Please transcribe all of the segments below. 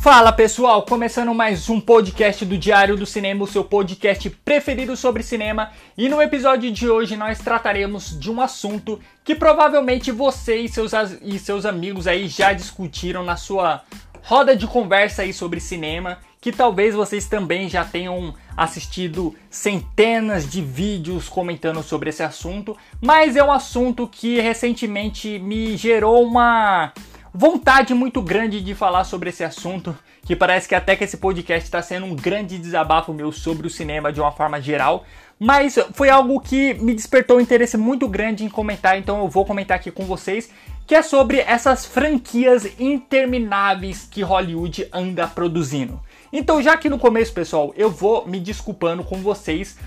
Fala pessoal, começando mais um podcast do Diário do Cinema, o seu podcast preferido sobre cinema. E no episódio de hoje nós trataremos de um assunto que provavelmente você e seus, e seus amigos aí já discutiram na sua roda de conversa aí sobre cinema, que talvez vocês também já tenham assistido centenas de vídeos comentando sobre esse assunto, mas é um assunto que recentemente me gerou uma vontade muito grande de falar sobre esse assunto, que parece que até que esse podcast está sendo um grande desabafo meu sobre o cinema de uma forma geral, mas foi algo que me despertou um interesse muito grande em comentar, então eu vou comentar aqui com vocês, que é sobre essas franquias intermináveis que Hollywood anda produzindo. Então, já que no começo, pessoal, eu vou me desculpando com vocês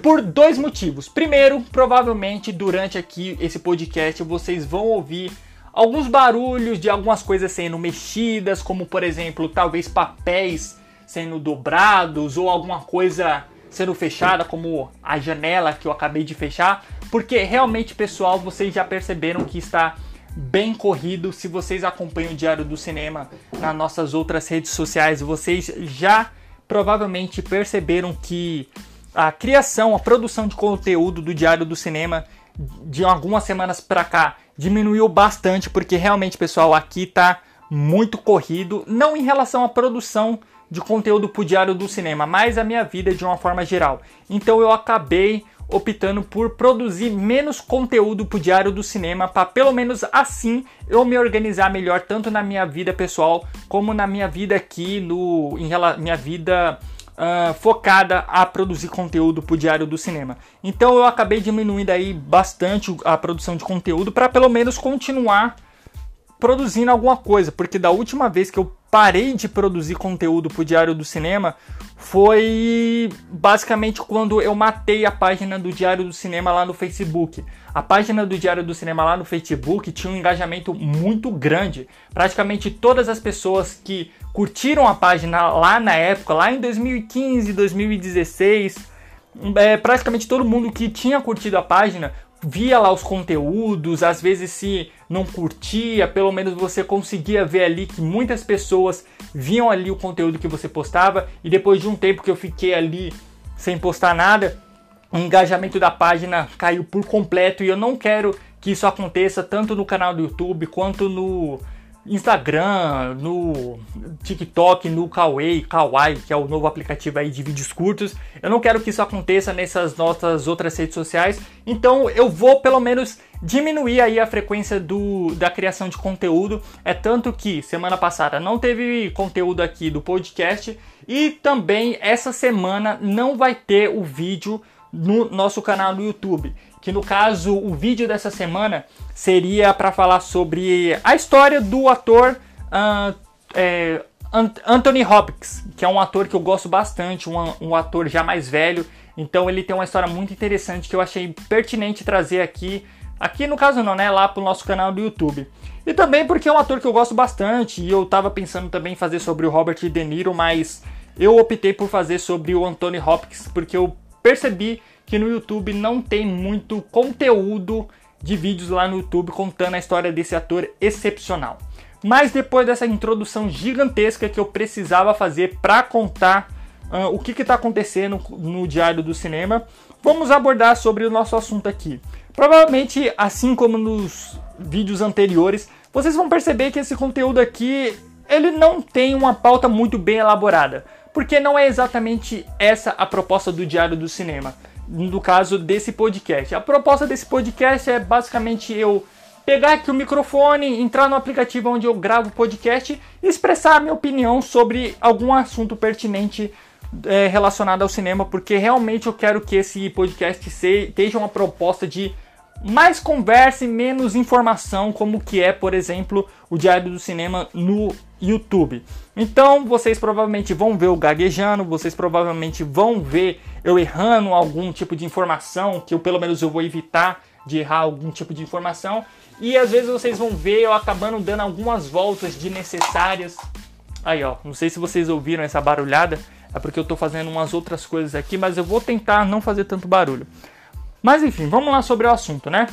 por dois motivos. Primeiro, provavelmente durante aqui esse podcast vocês vão ouvir alguns barulhos de algumas coisas sendo mexidas, como por exemplo, talvez papéis sendo dobrados ou alguma coisa sendo fechada, como a janela que eu acabei de fechar, porque realmente, pessoal, vocês já perceberam que está bem corrido. Se vocês acompanham o Diário do Cinema nas nossas outras redes sociais, vocês já provavelmente perceberam que a criação, a produção de conteúdo do Diário do Cinema de algumas semanas para cá diminuiu bastante, porque realmente, pessoal, aqui tá muito corrido, não em relação à produção de conteúdo pro diário do cinema, mas a minha vida de uma forma geral. Então eu acabei optando por produzir menos conteúdo pro diário do cinema para pelo menos assim eu me organizar melhor tanto na minha vida pessoal como na minha vida aqui no em minha vida uh, focada a produzir conteúdo para o Diário do Cinema. Então eu acabei diminuindo aí bastante a produção de conteúdo para pelo menos continuar produzindo alguma coisa, porque da última vez que eu parei de produzir conteúdo para o Diário do Cinema foi basicamente quando eu matei a página do Diário do Cinema lá no Facebook. A página do Diário do Cinema lá no Facebook tinha um engajamento muito grande. Praticamente todas as pessoas que curtiram a página lá na época, lá em 2015, 2016, é, praticamente todo mundo que tinha curtido a página via lá os conteúdos, às vezes se não curtia, pelo menos você conseguia ver ali que muitas pessoas viam ali o conteúdo que você postava e depois de um tempo que eu fiquei ali sem postar nada, o engajamento da página caiu por completo e eu não quero que isso aconteça tanto no canal do YouTube quanto no Instagram, no TikTok, no Kawaii, Kawaii, que é o novo aplicativo aí de vídeos curtos. Eu não quero que isso aconteça nessas nossas outras redes sociais, então eu vou pelo menos diminuir aí a frequência do, da criação de conteúdo. É tanto que semana passada não teve conteúdo aqui do podcast e também essa semana não vai ter o vídeo no nosso canal do YouTube que no caso o vídeo dessa semana seria para falar sobre a história do ator uh, é, Anthony Hopkins, que é um ator que eu gosto bastante, um, um ator já mais velho, então ele tem uma história muito interessante que eu achei pertinente trazer aqui, aqui no caso não, né, lá pro nosso canal do YouTube. E também porque é um ator que eu gosto bastante e eu tava pensando também em fazer sobre o Robert De Niro, mas eu optei por fazer sobre o Anthony Hopkins porque eu percebi que no YouTube não tem muito conteúdo de vídeos lá no YouTube contando a história desse ator excepcional. Mas depois dessa introdução gigantesca que eu precisava fazer para contar uh, o que está acontecendo no Diário do Cinema, vamos abordar sobre o nosso assunto aqui. Provavelmente, assim como nos vídeos anteriores, vocês vão perceber que esse conteúdo aqui ele não tem uma pauta muito bem elaborada, porque não é exatamente essa a proposta do Diário do Cinema no caso desse podcast. A proposta desse podcast é basicamente eu pegar aqui o microfone, entrar no aplicativo onde eu gravo o podcast e expressar a minha opinião sobre algum assunto pertinente é, relacionado ao cinema, porque realmente eu quero que esse podcast seja uma proposta de mais conversa e menos informação, como que é, por exemplo, o Diário do Cinema no YouTube. Então vocês provavelmente vão ver o gaguejando, vocês provavelmente vão ver eu errando algum tipo de informação, que eu pelo menos eu vou evitar de errar algum tipo de informação. E às vezes vocês vão ver eu acabando dando algumas voltas desnecessárias. Aí ó, não sei se vocês ouviram essa barulhada, é porque eu tô fazendo umas outras coisas aqui, mas eu vou tentar não fazer tanto barulho. Mas enfim, vamos lá sobre o assunto, né?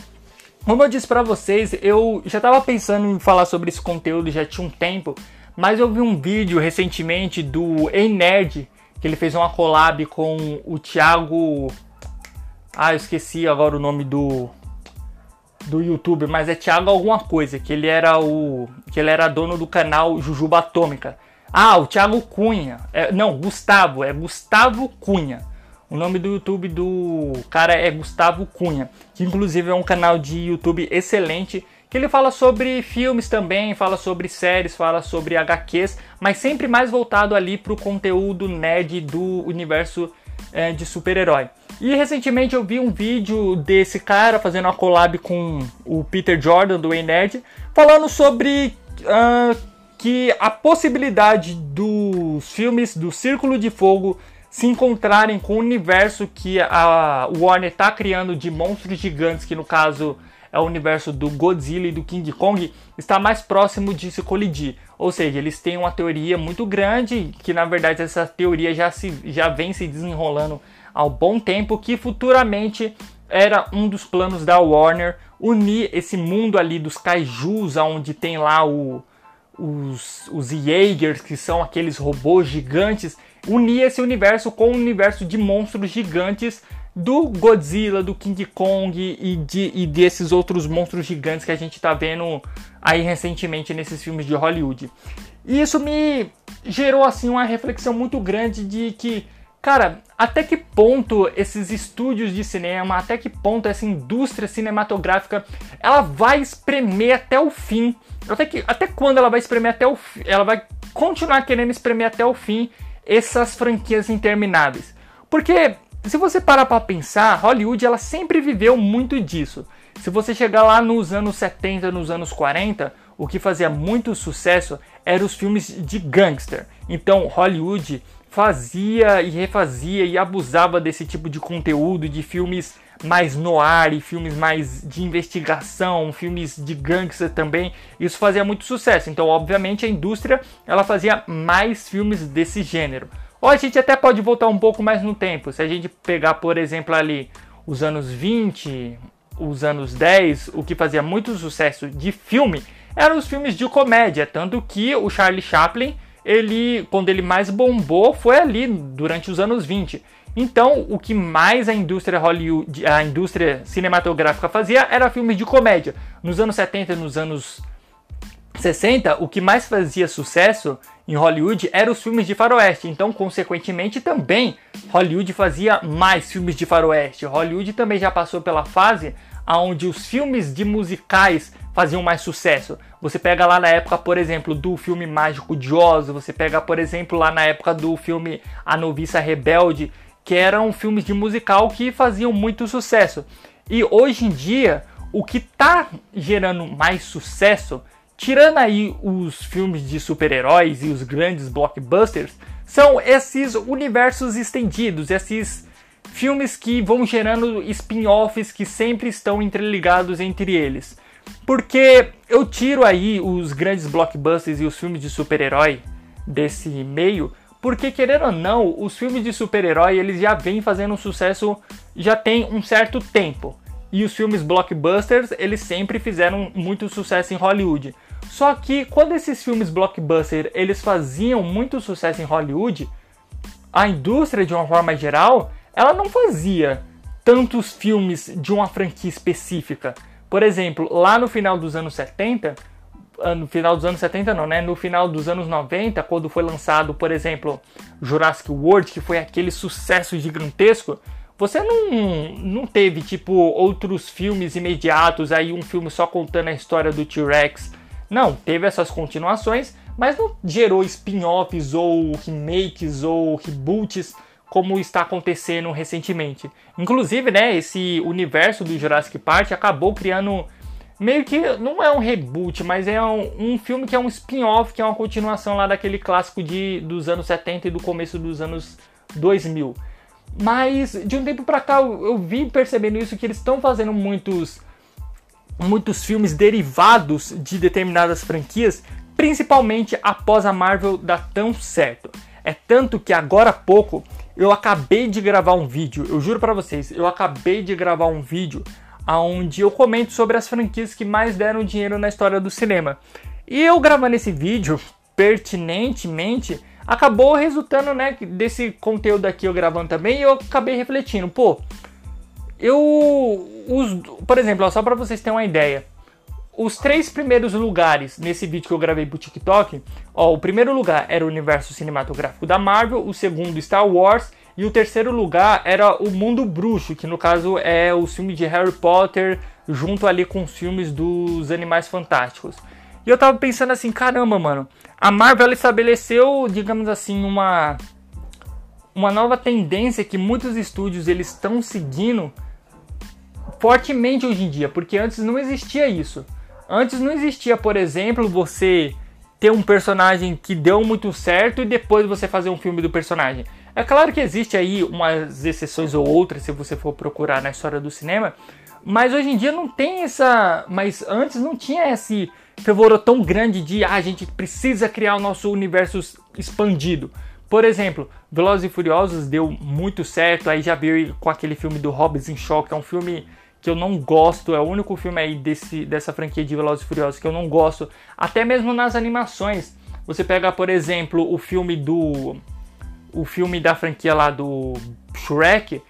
Como eu disse para vocês, eu já estava pensando em falar sobre esse conteúdo já tinha um tempo, mas eu vi um vídeo recentemente do Ei Nerd, que ele fez uma collab com o Thiago. Ah, eu esqueci agora o nome do do YouTube, mas é Thiago alguma coisa, que ele era o que ele era dono do canal Jujuba Atômica. Ah, o Thiago Cunha. É, não, Gustavo, é Gustavo Cunha. O nome do YouTube do cara é Gustavo Cunha, que inclusive é um canal de YouTube excelente, que ele fala sobre filmes também, fala sobre séries, fala sobre HQs, mas sempre mais voltado ali para o conteúdo nerd do universo é, de super-herói. E recentemente eu vi um vídeo desse cara fazendo uma collab com o Peter Jordan do Way Nerd, falando sobre uh, que a possibilidade dos filmes do Círculo de Fogo se encontrarem com o universo que a Warner está criando de monstros gigantes, que no caso é o universo do Godzilla e do King Kong, está mais próximo de se colidir. Ou seja, eles têm uma teoria muito grande, que na verdade essa teoria já, se, já vem se desenrolando há um bom tempo, que futuramente era um dos planos da Warner unir esse mundo ali dos kaijus, onde tem lá o, os, os Jaegers, que são aqueles robôs gigantes, unir esse universo com o universo de monstros gigantes do Godzilla, do King Kong e, de, e desses outros monstros gigantes que a gente está vendo aí recentemente nesses filmes de Hollywood. E isso me gerou assim uma reflexão muito grande de que, cara, até que ponto esses estúdios de cinema, até que ponto essa indústria cinematográfica, ela vai espremer até o fim até, que, até quando ela vai espremer até o fim? Ela vai continuar querendo espremer até o fim essas franquias intermináveis. Porque se você parar para pensar, Hollywood ela sempre viveu muito disso. Se você chegar lá nos anos 70, nos anos 40, o que fazia muito sucesso eram os filmes de gangster. Então Hollywood fazia e refazia e abusava desse tipo de conteúdo de filmes mais noir e filmes mais de investigação, filmes de gangster também. Isso fazia muito sucesso. Então, obviamente, a indústria ela fazia mais filmes desse gênero. Ou a gente até pode voltar um pouco mais no tempo. Se a gente pegar, por exemplo, ali os anos 20, os anos 10, o que fazia muito sucesso de filme eram os filmes de comédia, tanto que o Charlie Chaplin, ele quando ele mais bombou foi ali durante os anos 20. Então, o que mais a indústria Hollywood, a indústria cinematográfica fazia era filmes de comédia. Nos anos 70 e nos anos 60, o que mais fazia sucesso em Hollywood eram os filmes de faroeste. Então, consequentemente, também Hollywood fazia mais filmes de faroeste. Hollywood também já passou pela fase onde os filmes de musicais faziam mais sucesso. Você pega lá na época, por exemplo, do filme Mágico de Oz, você pega, por exemplo, lá na época do filme A Noviça Rebelde, que eram filmes de musical que faziam muito sucesso. E hoje em dia, o que está gerando mais sucesso, tirando aí os filmes de super-heróis e os grandes blockbusters, são esses universos estendidos, esses filmes que vão gerando spin-offs que sempre estão interligados entre eles. Porque eu tiro aí os grandes blockbusters e os filmes de super-herói desse meio, porque querendo ou não, os filmes de super-herói eles já vêm fazendo sucesso já tem um certo tempo. E os filmes blockbusters, eles sempre fizeram muito sucesso em Hollywood. Só que quando esses filmes blockbuster, eles faziam muito sucesso em Hollywood, a indústria de uma forma geral, ela não fazia tantos filmes de uma franquia específica. Por exemplo, lá no final dos anos 70, ah, no final dos anos 70 não, né? No final dos anos 90, quando foi lançado, por exemplo, Jurassic World, que foi aquele sucesso gigantesco, você não, não teve, tipo, outros filmes imediatos, aí um filme só contando a história do T-Rex. Não, teve essas continuações, mas não gerou spin-offs ou remakes ou reboots como está acontecendo recentemente. Inclusive, né, esse universo do Jurassic Park acabou criando meio que não é um reboot, mas é um, um filme que é um spin-off, que é uma continuação lá daquele clássico de, dos anos 70 e do começo dos anos 2000. Mas de um tempo pra cá eu, eu vim percebendo isso que eles estão fazendo muitos muitos filmes derivados de determinadas franquias, principalmente após a Marvel dar tão certo. É tanto que agora há pouco eu acabei de gravar um vídeo, eu juro para vocês, eu acabei de gravar um vídeo onde eu comento sobre as franquias que mais deram dinheiro na história do cinema. E eu gravando esse vídeo, pertinentemente, acabou resultando, né, desse conteúdo aqui eu gravando também, e eu acabei refletindo, pô, eu os, por exemplo, ó, só para vocês terem uma ideia, os três primeiros lugares nesse vídeo que eu gravei pro TikTok, ó, o primeiro lugar era o universo cinematográfico da Marvel, o segundo Star Wars e o terceiro lugar era o Mundo Bruxo, que no caso é o filme de Harry Potter junto ali com os filmes dos Animais Fantásticos. E eu tava pensando assim, caramba, mano, a Marvel estabeleceu, digamos assim, uma uma nova tendência que muitos estúdios eles estão seguindo fortemente hoje em dia, porque antes não existia isso. Antes não existia, por exemplo, você ter um personagem que deu muito certo e depois você fazer um filme do personagem. É claro que existe aí umas exceções ou outras se você for procurar na história do cinema, mas hoje em dia não tem essa, mas antes não tinha esse fervor tão grande de ah, a gente precisa criar o nosso universo expandido. Por exemplo, Velozes e Furiosos deu muito certo, aí já veio com aquele filme do Hobbs em Shock, que é um filme que eu não gosto, é o único filme aí desse, dessa franquia de Velozes e Furiosos que eu não gosto, até mesmo nas animações. Você pega, por exemplo, o filme do o filme da franquia lá do Shrek,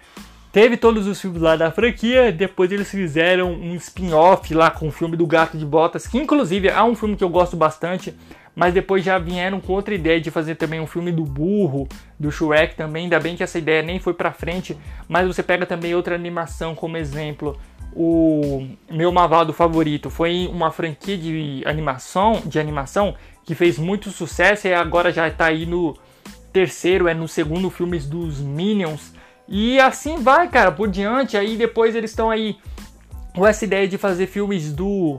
teve todos os filmes lá da franquia, depois eles fizeram um spin-off lá com o filme do Gato de Botas, que inclusive é um filme que eu gosto bastante, mas depois já vieram com outra ideia de fazer também um filme do burro, do Shrek também. Ainda bem que essa ideia nem foi pra frente, mas você pega também outra animação como exemplo. O meu Mavado favorito foi uma franquia de animação, de animação que fez muito sucesso e agora já está aí no terceiro, é no segundo filme dos Minions. E assim vai, cara, por diante. Aí depois eles estão aí com essa ideia de fazer filmes do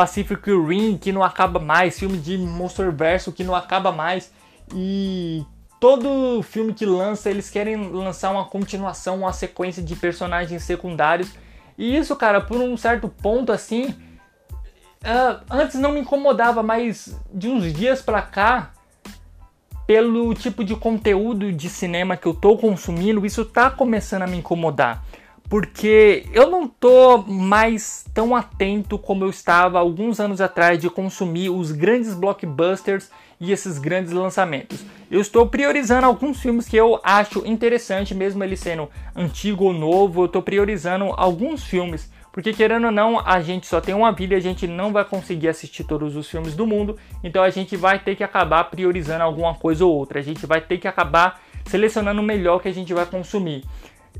Pacific Rim que não acaba mais, filme de Monsterverse que não acaba mais. E todo filme que lança eles querem lançar uma continuação, uma sequência de personagens secundários. E isso, cara, por um certo ponto assim, uh, antes não me incomodava, mas de uns dias pra cá, pelo tipo de conteúdo de cinema que eu tô consumindo, isso tá começando a me incomodar porque eu não tô mais tão atento como eu estava alguns anos atrás de consumir os grandes blockbusters e esses grandes lançamentos. Eu estou priorizando alguns filmes que eu acho interessante, mesmo ele sendo antigo ou novo, eu estou priorizando alguns filmes, porque querendo ou não, a gente só tem uma vida e a gente não vai conseguir assistir todos os filmes do mundo, então a gente vai ter que acabar priorizando alguma coisa ou outra, a gente vai ter que acabar selecionando o melhor que a gente vai consumir.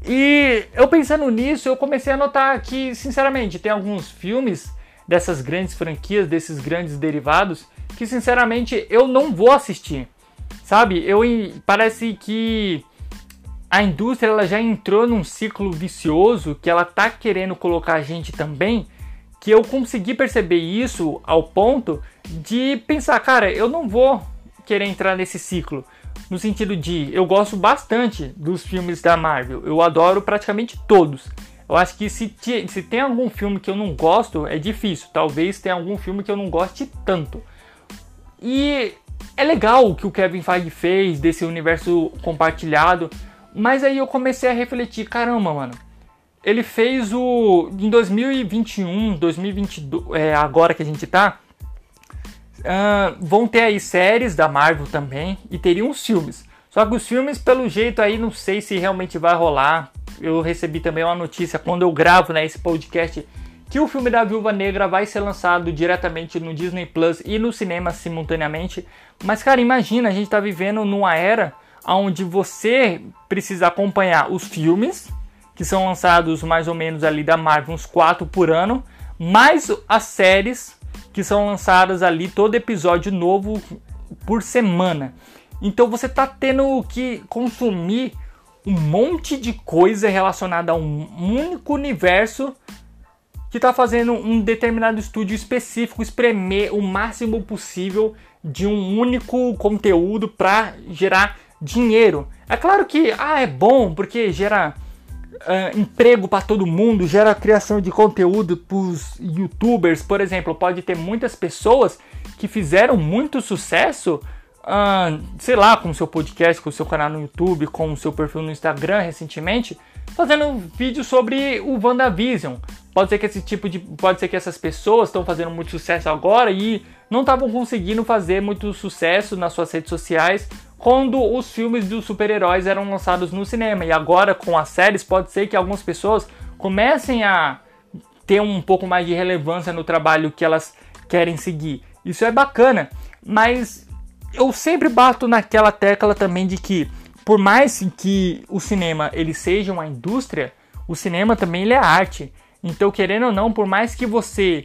E eu pensando nisso, eu comecei a notar que, sinceramente, tem alguns filmes dessas grandes franquias, desses grandes derivados, que sinceramente eu não vou assistir. Sabe? Eu parece que a indústria ela já entrou num ciclo vicioso que ela tá querendo colocar a gente também, que eu consegui perceber isso ao ponto de pensar, cara, eu não vou querer entrar nesse ciclo no sentido de eu gosto bastante dos filmes da Marvel, eu adoro praticamente todos. Eu acho que se, se tem algum filme que eu não gosto, é difícil. Talvez tenha algum filme que eu não goste tanto. E é legal o que o Kevin Feige fez desse universo compartilhado, mas aí eu comecei a refletir, caramba, mano. Ele fez o em 2021, 2022, é agora que a gente tá, Uh, vão ter aí séries da Marvel também e teriam os filmes. Só que os filmes, pelo jeito aí, não sei se realmente vai rolar. Eu recebi também uma notícia quando eu gravo né, esse podcast que o filme da Viúva Negra vai ser lançado diretamente no Disney Plus e no cinema simultaneamente. Mas, cara, imagina, a gente tá vivendo numa era onde você precisa acompanhar os filmes, que são lançados mais ou menos ali da Marvel, uns 4 por ano, mais as séries que são lançadas ali todo episódio novo por semana. Então você tá tendo que consumir um monte de coisa relacionada a um único universo que está fazendo um determinado estúdio específico espremer o máximo possível de um único conteúdo para gerar dinheiro. É claro que ah, é bom porque gera uh, emprego para todo mundo, gera criação de conteúdo para os youtubers, por exemplo. Pode ter muitas pessoas que fizeram muito sucesso, uh, sei lá, com o seu podcast, com o seu canal no YouTube, com o seu perfil no Instagram recentemente, fazendo vídeos sobre o WandaVision. Pode ser que esse tipo de. Pode ser que essas pessoas estão fazendo muito sucesso agora e não estavam conseguindo fazer muito sucesso nas suas redes sociais quando os filmes dos super-heróis eram lançados no cinema. E agora, com as séries, pode ser que algumas pessoas comecem a ter um pouco mais de relevância no trabalho que elas querem seguir. Isso é bacana, mas eu sempre bato naquela tecla também de que por mais que o cinema ele seja uma indústria, o cinema também ele é arte. Então, querendo ou não, por mais que você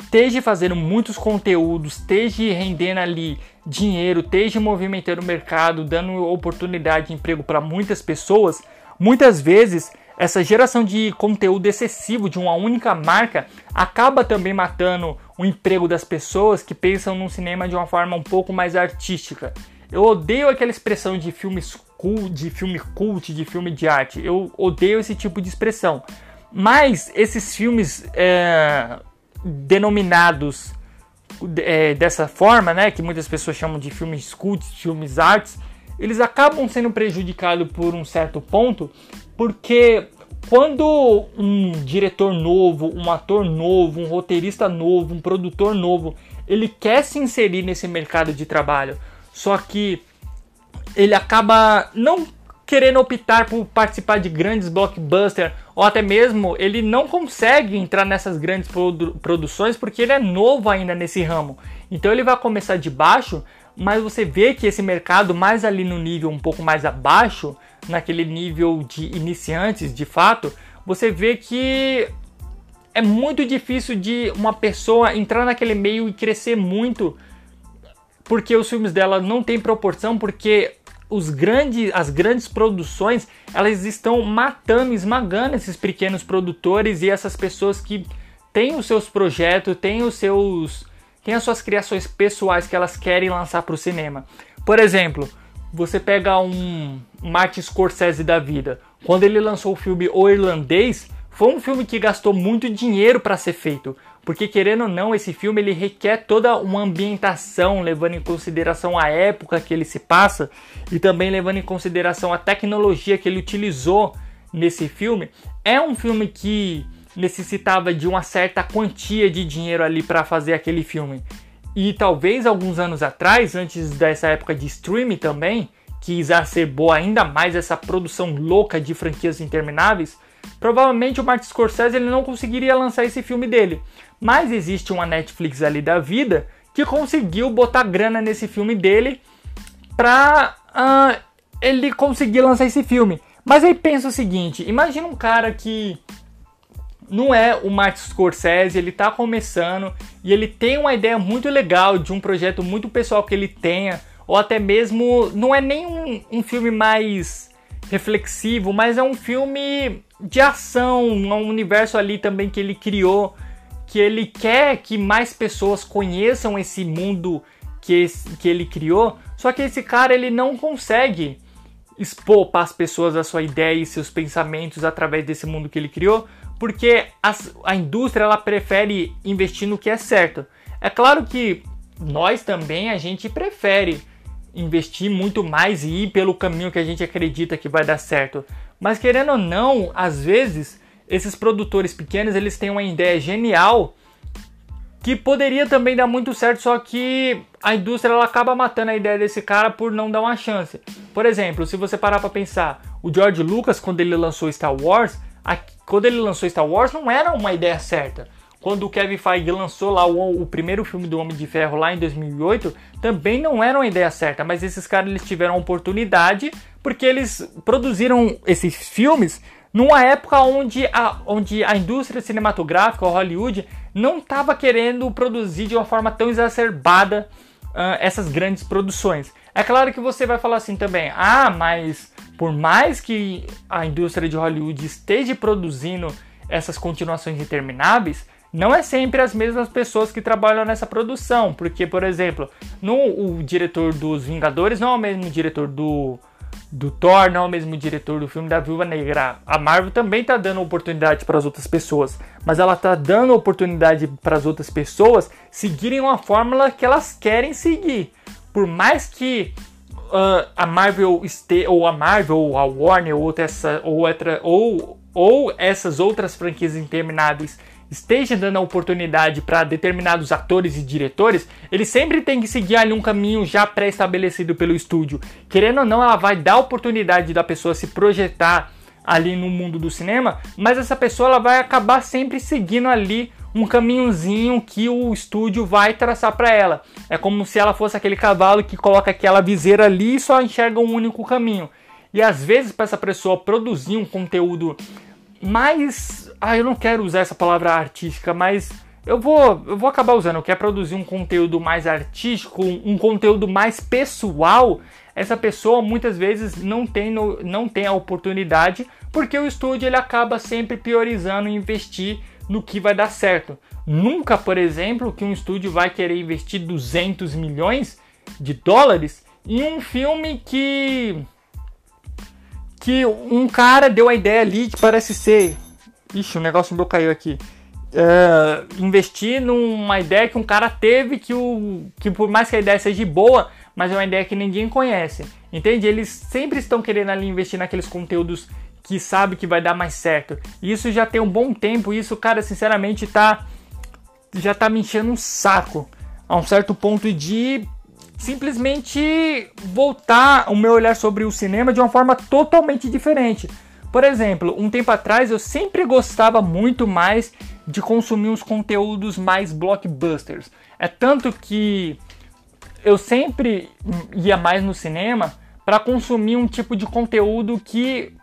esteja fazendo muitos conteúdos, esteja rendendo ali dinheiro, esteja movimentando o mercado, dando oportunidade de emprego para muitas pessoas, muitas vezes essa geração de conteúdo excessivo de uma única marca acaba também matando o emprego das pessoas que pensam no cinema de uma forma um pouco mais artística. Eu odeio aquela expressão de filmes cult, de filme cult, de filme de arte. Eu odeio esse tipo de expressão. Mas esses filmes é, denominados é, dessa forma, né, que muitas pessoas chamam de filmes cult, filmes artes, eles acabam sendo prejudicados por um certo ponto, porque quando um diretor novo, um ator novo, um roteirista novo, um produtor novo, ele quer se inserir nesse mercado de trabalho, só que ele acaba não querendo optar por participar de grandes blockbusters, ou até mesmo ele não consegue entrar nessas grandes produ produções porque ele é novo ainda nesse ramo. Então ele vai começar de baixo, mas você vê que esse mercado mais ali no nível um pouco mais abaixo, naquele nível de iniciantes, de fato, você vê que é muito difícil de uma pessoa entrar naquele meio e crescer muito, porque os filmes dela não têm proporção, porque os grandes, as grandes produções elas estão matando, esmagando esses pequenos produtores e essas pessoas que têm os seus projetos, têm os seus, têm as suas criações pessoais que elas querem lançar para o cinema. Por exemplo, você pega um Martin Scorsese da vida, quando ele lançou o filme O Irlandês, foi um filme que gastou muito dinheiro para ser feito, porque querendo ou não, esse filme ele requer toda uma ambientação, levando em consideração a época que ele se passa e também levando em consideração a tecnologia que ele utilizou nesse filme. É um filme que necessitava de uma certa quantia de dinheiro ali para fazer aquele filme. E talvez alguns anos atrás, antes dessa época de streaming também, que exacerbou ainda mais essa produção louca de franquias intermináveis, provavelmente o Martin Scorsese ele não conseguiria lançar esse filme dele. Mas existe uma Netflix ali da vida que conseguiu botar grana nesse filme dele pra uh, ele conseguir lançar esse filme. Mas aí pensa o seguinte: imagina um cara que não é o Martin Scorsese, ele tá começando e ele tem uma ideia muito legal de um projeto muito pessoal que ele tenha, ou até mesmo não é nem um, um filme mais reflexivo, mas é um filme de ação, um universo ali também que ele criou, que ele quer que mais pessoas conheçam esse mundo que, que ele criou, só que esse cara ele não consegue expor para as pessoas a sua ideia e seus pensamentos através desse mundo que ele criou, porque a, indústria ela prefere investir no que é certo. É claro que nós também a gente prefere investir muito mais e ir pelo caminho que a gente acredita que vai dar certo. Mas querendo ou não, às vezes esses produtores pequenos eles têm uma ideia genial que poderia também dar muito certo, só que a indústria ela acaba matando a ideia desse cara por não dar uma chance. Por exemplo, se você parar para pensar, o George Lucas quando ele lançou Star Wars, a, quando ele lançou Star Wars não era uma ideia certa. Quando o Kevin Feige lançou lá o, o, primeiro filme do Homem de Ferro lá em 2008, também não era uma ideia certa, mas esses caras eles tiveram oportunidade porque eles produziram esses filmes numa época onde a, onde a indústria cinematográfica, Hollywood, não estava querendo produzir de uma forma tão exacerbada uh, essas grandes produções. É claro que você vai falar assim também, ah, mas por mais que a indústria de Hollywood esteja produzindo essas continuações intermináveis, não é sempre as mesmas pessoas que trabalham nessa produção, porque, por exemplo, no, o diretor dos Vingadores não é o mesmo diretor do do Thor, não é o mesmo diretor do filme da Viúva Negra. A Marvel também está dando oportunidade para as outras pessoas, mas ela está dando oportunidade para as outras pessoas seguirem uma fórmula que elas querem seguir. Por mais que uh, a Marvel este, ou a Marvel ou a Warner ou essa ou outra ou ou essas outras franquias intermináveis esteja dando a oportunidade para determinados atores e diretores, ele sempre tem que seguir ali um caminho já pré-estabelecido pelo estúdio. Querendo ou não, ela vai dar a oportunidade da pessoa se projetar ali no mundo do cinema, mas essa pessoa ela vai acabar sempre seguindo ali um caminhozinho que o estúdio vai traçar para ela. É como se ela fosse aquele cavalo que coloca aquela viseira ali e só enxerga um único caminho. E às vezes para essa pessoa produzir um conteúdo mais, ah, eu não quero usar essa palavra artística, mas eu vou, eu vou acabar usando, quer produzir um conteúdo mais artístico, um conteúdo mais pessoal, essa pessoa muitas vezes não tem, no, não tem a oportunidade, porque o estúdio ele acaba sempre priorizando investir no que vai dar certo. Nunca, por exemplo, que um estúdio vai querer investir 200 milhões de dólares em um filme que que um cara deu a ideia ali que parece ser. Ixi, o negócio meu caiu aqui. É, investir numa ideia que um cara teve que, o, que por mais que a ideia seja boa, mas é uma ideia que ninguém conhece. Entende? Eles sempre estão querendo ali investir naqueles conteúdos que sabe que vai dar mais certo. E isso já tem um bom tempo, isso, cara, sinceramente tá já tá me enchendo um saco a um certo ponto de simplesmente voltar o meu olhar sobre o cinema de uma forma totalmente diferente. Por exemplo, um tempo atrás eu sempre gostava muito mais de consumir os conteúdos mais blockbusters. É tanto que eu sempre ia mais no cinema para consumir um tipo de conteúdo que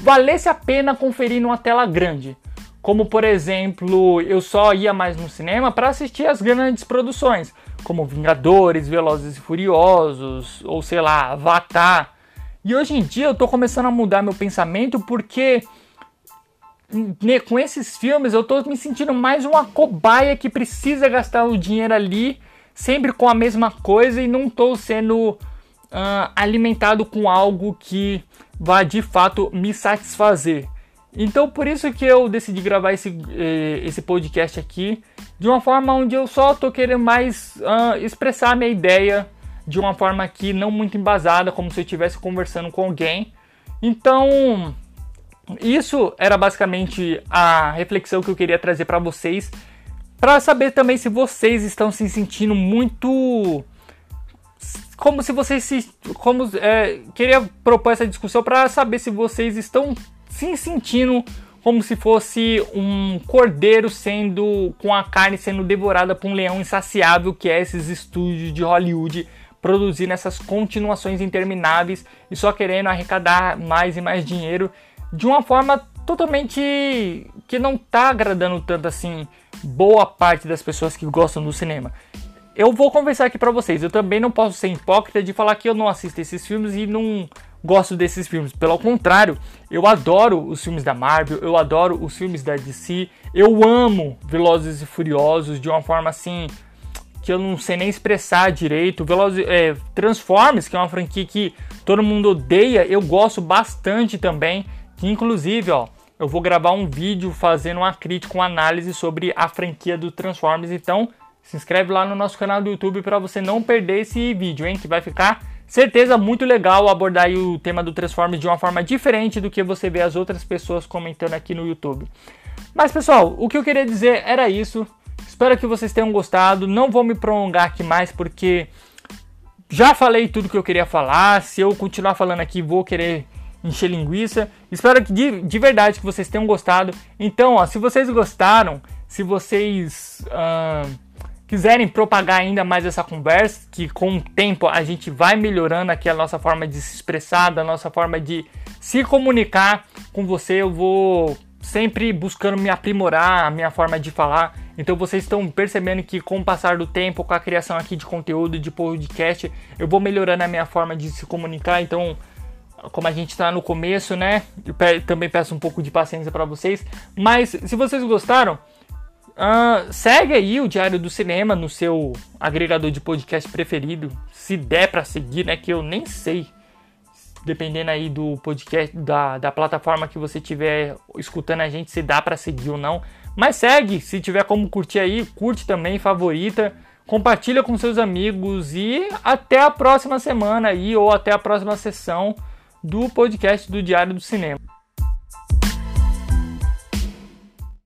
valesse a pena conferir numa tela grande. Como por exemplo, eu só ia mais no cinema para assistir as grandes produções, como Vingadores, Velozes e Furiosos, ou sei lá, Avatar. E hoje em dia eu tô começando a mudar meu pensamento porque com esses filmes eu tô me sentindo mais uma cobaia que precisa gastar o dinheiro ali, sempre com a mesma coisa e não tô sendo uh, alimentado com algo que vá de fato me satisfazer. Então por isso que eu decidi gravar esse, eh, esse podcast aqui de uma forma onde eu só tô querendo mais uh, expressar minha ideia de uma forma aqui não muito embasada, como se eu estivesse conversando com alguém. Então isso era basicamente a reflexão que eu queria trazer para vocês, para saber também se vocês estão se sentindo muito como se vocês se. Como, é, queria propor essa discussão para saber se vocês estão se sentindo como se fosse um cordeiro sendo. com a carne sendo devorada por um leão insaciável, que é esses estúdios de Hollywood produzindo essas continuações intermináveis e só querendo arrecadar mais e mais dinheiro de uma forma totalmente que não tá agradando tanto assim boa parte das pessoas que gostam do cinema eu vou conversar aqui para vocês. Eu também não posso ser hipócrita de falar que eu não assisto esses filmes e não gosto desses filmes. Pelo contrário, eu adoro os filmes da Marvel, eu adoro os filmes da DC, eu amo Velozes e Furiosos de uma forma assim que eu não sei nem expressar direito. Velozes, é, Transformers, que é uma franquia que todo mundo odeia, eu gosto bastante também. Que inclusive, ó, eu vou gravar um vídeo fazendo uma crítica, uma análise sobre a franquia do Transformers. Então, se inscreve lá no nosso canal do YouTube para você não perder esse vídeo, hein? Que vai ficar certeza muito legal abordar o tema do Transformers de uma forma diferente do que você vê as outras pessoas comentando aqui no YouTube. Mas pessoal, o que eu queria dizer era isso. Espero que vocês tenham gostado. Não vou me prolongar aqui mais porque já falei tudo que eu queria falar. Se eu continuar falando aqui, vou querer encher linguiça. Espero que de, de verdade que vocês tenham gostado. Então, ó, se vocês gostaram, se vocês uh, quiserem propagar ainda mais essa conversa, que com o tempo a gente vai melhorando aqui a nossa forma de se expressar, a nossa forma de se comunicar com você, eu vou sempre buscando me aprimorar a minha forma de falar. Então vocês estão percebendo que com o passar do tempo, com a criação aqui de conteúdo, de podcast, eu vou melhorando a minha forma de se comunicar. Então, como a gente está no começo, né? Também peço um pouco de paciência para vocês. Mas se vocês gostaram, Uh, segue aí o Diário do Cinema no seu agregador de podcast preferido, se der para seguir, né? Que eu nem sei, dependendo aí do podcast, da, da plataforma que você estiver escutando a gente, se dá para seguir ou não. Mas segue, se tiver como curtir aí, curte também, favorita, compartilha com seus amigos e até a próxima semana aí ou até a próxima sessão do podcast do Diário do Cinema.